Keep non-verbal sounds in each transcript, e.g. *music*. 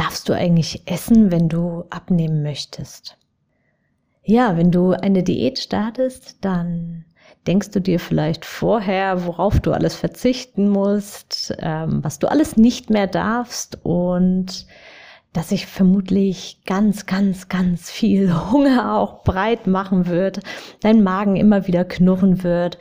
darfst du eigentlich essen, wenn du abnehmen möchtest? Ja, wenn du eine Diät startest, dann denkst du dir vielleicht vorher, worauf du alles verzichten musst, ähm, was du alles nicht mehr darfst und dass sich vermutlich ganz, ganz, ganz viel *laughs* Hunger auch breit machen wird, dein Magen immer wieder knurren wird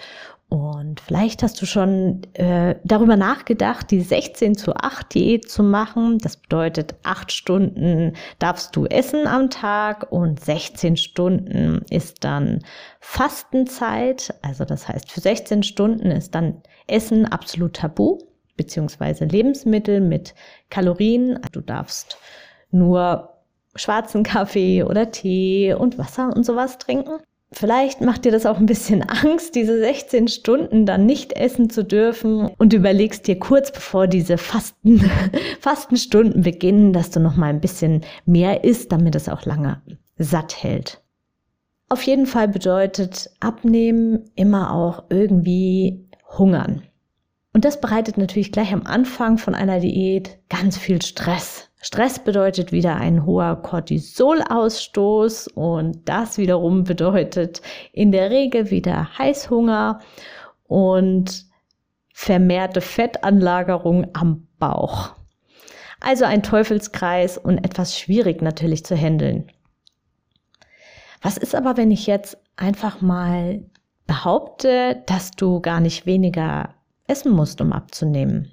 und vielleicht hast du schon äh, darüber nachgedacht, die 16 zu 8 Diät zu machen. Das bedeutet, 8 Stunden darfst du essen am Tag und 16 Stunden ist dann Fastenzeit. Also das heißt, für 16 Stunden ist dann Essen absolut tabu, beziehungsweise Lebensmittel mit Kalorien. Du darfst nur schwarzen Kaffee oder Tee und Wasser und sowas trinken. Vielleicht macht dir das auch ein bisschen *laughs* Angst, diese 16 Stunden dann nicht essen zu dürfen und überlegst dir kurz bevor diese Fasten, *laughs* Fastenstunden beginnen, dass du noch mal ein bisschen mehr isst, damit es auch lange satt hält. Auf jeden Fall bedeutet Abnehmen immer auch irgendwie hungern. Und das bereitet natürlich gleich am Anfang von einer Diät ganz viel Stress. Stress bedeutet wieder ein hoher Cortisolausstoß und das wiederum bedeutet in der Regel wieder Heißhunger und vermehrte Fettanlagerung am Bauch. Also ein Teufelskreis und etwas schwierig natürlich zu handeln. Was ist aber, wenn ich jetzt einfach mal behaupte, dass du gar nicht weniger essen musst, um abzunehmen?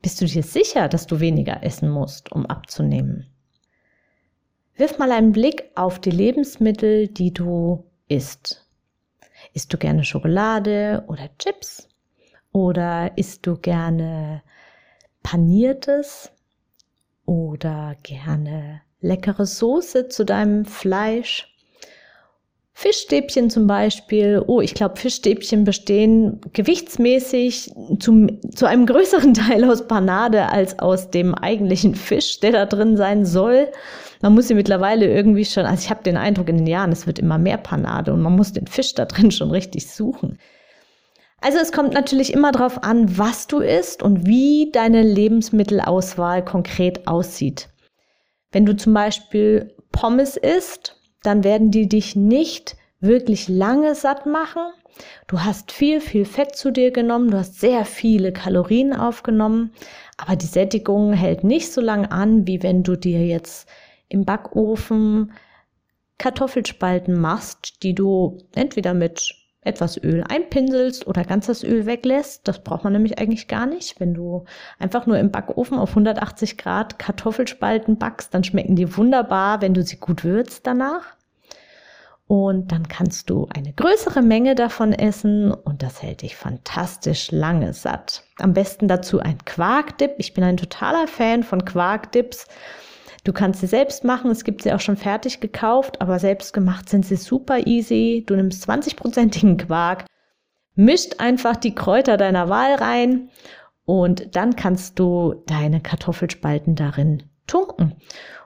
Bist du dir sicher, dass du weniger essen musst, um abzunehmen? Wirf mal einen Blick auf die Lebensmittel, die du isst. Isst du gerne Schokolade oder Chips? Oder isst du gerne paniertes? Oder gerne leckere Soße zu deinem Fleisch? Fischstäbchen zum Beispiel, oh, ich glaube, Fischstäbchen bestehen gewichtsmäßig zum, zu einem größeren *laughs* Teil aus Panade als aus dem eigentlichen Fisch, der da drin sein soll. Man muss sie mittlerweile irgendwie schon, also ich habe den Eindruck in den Jahren, es wird immer mehr Panade und man muss den Fisch da drin schon richtig suchen. Also es kommt natürlich immer darauf an, was du isst und wie deine Lebensmittelauswahl konkret aussieht. Wenn du zum Beispiel Pommes isst, dann werden die dich nicht wirklich lange satt machen. Du hast viel, viel Fett zu dir genommen, du hast sehr viele Kalorien aufgenommen, aber die Sättigung hält nicht so lang an, wie wenn du dir jetzt im Backofen Kartoffelspalten machst, die du entweder mit etwas Öl einpinselst oder ganz das Öl weglässt. Das braucht man nämlich eigentlich gar nicht. Wenn du einfach nur im Backofen auf 180 Grad Kartoffelspalten backst, dann schmecken die wunderbar, wenn du sie gut würzt danach. Und dann kannst du eine größere Menge davon essen und das hält dich fantastisch lange satt. Am besten dazu ein Quarkdip. Ich bin ein totaler Fan von Quarkdips. Du kannst sie selbst machen, es gibt sie auch schon fertig gekauft, aber selbst gemacht sind sie super easy. Du nimmst 20-prozentigen Quark, mischt einfach die Kräuter deiner Wahl rein und dann kannst du deine Kartoffelspalten darin tunken.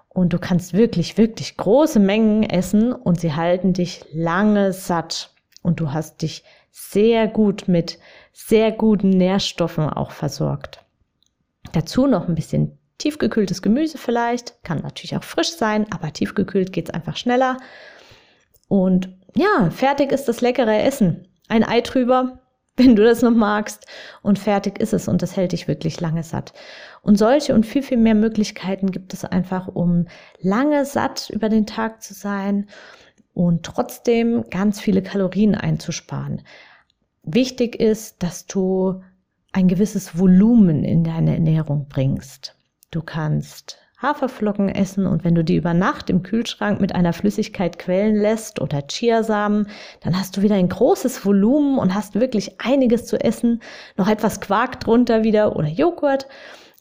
Und du kannst wirklich, wirklich große Mengen essen und sie halten dich lange satt. Und du hast dich sehr gut mit sehr guten Nährstoffen auch versorgt. Dazu noch ein bisschen tiefgekühltes Gemüse vielleicht, kann natürlich auch frisch sein, aber tiefgekühlt geht's einfach schneller. Und ja, fertig ist das leckere Essen. Ein Ei drüber, *laughs* wenn du das noch magst. Und fertig ist es und das hält dich wirklich lange satt. Und solche und viel, viel mehr Möglichkeiten gibt es einfach, um lange satt über den Tag zu sein und trotzdem ganz viele Kalorien einzusparen. Wichtig ist, dass du ein gewisses Volumen in deine Ernährung bringst. Du kannst Haferflocken essen und wenn du die über Nacht im Kühlschrank mit einer Flüssigkeit quellen lässt oder Chiasamen, dann hast du wieder ein großes Volumen und hast wirklich einiges zu essen, noch etwas Quark drunter wieder oder Joghurt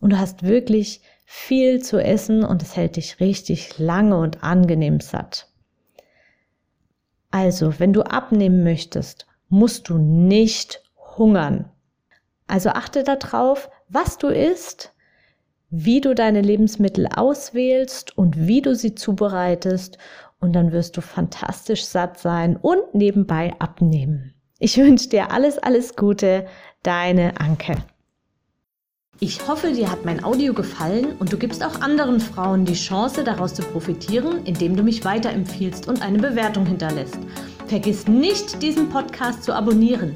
und du hast wirklich viel zu essen und es hält dich richtig lange und angenehm satt. Also, wenn du abnehmen möchtest, musst du nicht hungern. Also achte darauf, was du isst, wie du deine Lebensmittel auswählst und wie du sie zubereitest und dann wirst du fantastisch satt sein und nebenbei abnehmen. Ich wünsche dir alles, alles Gute, deine Anke. Ich hoffe, dir hat mein Audio gefallen und du gibst auch anderen Frauen die Chance, daraus zu profitieren, indem du mich weiterempfiehlst und eine Bewertung hinterlässt. Vergiss nicht, diesen Podcast zu abonnieren.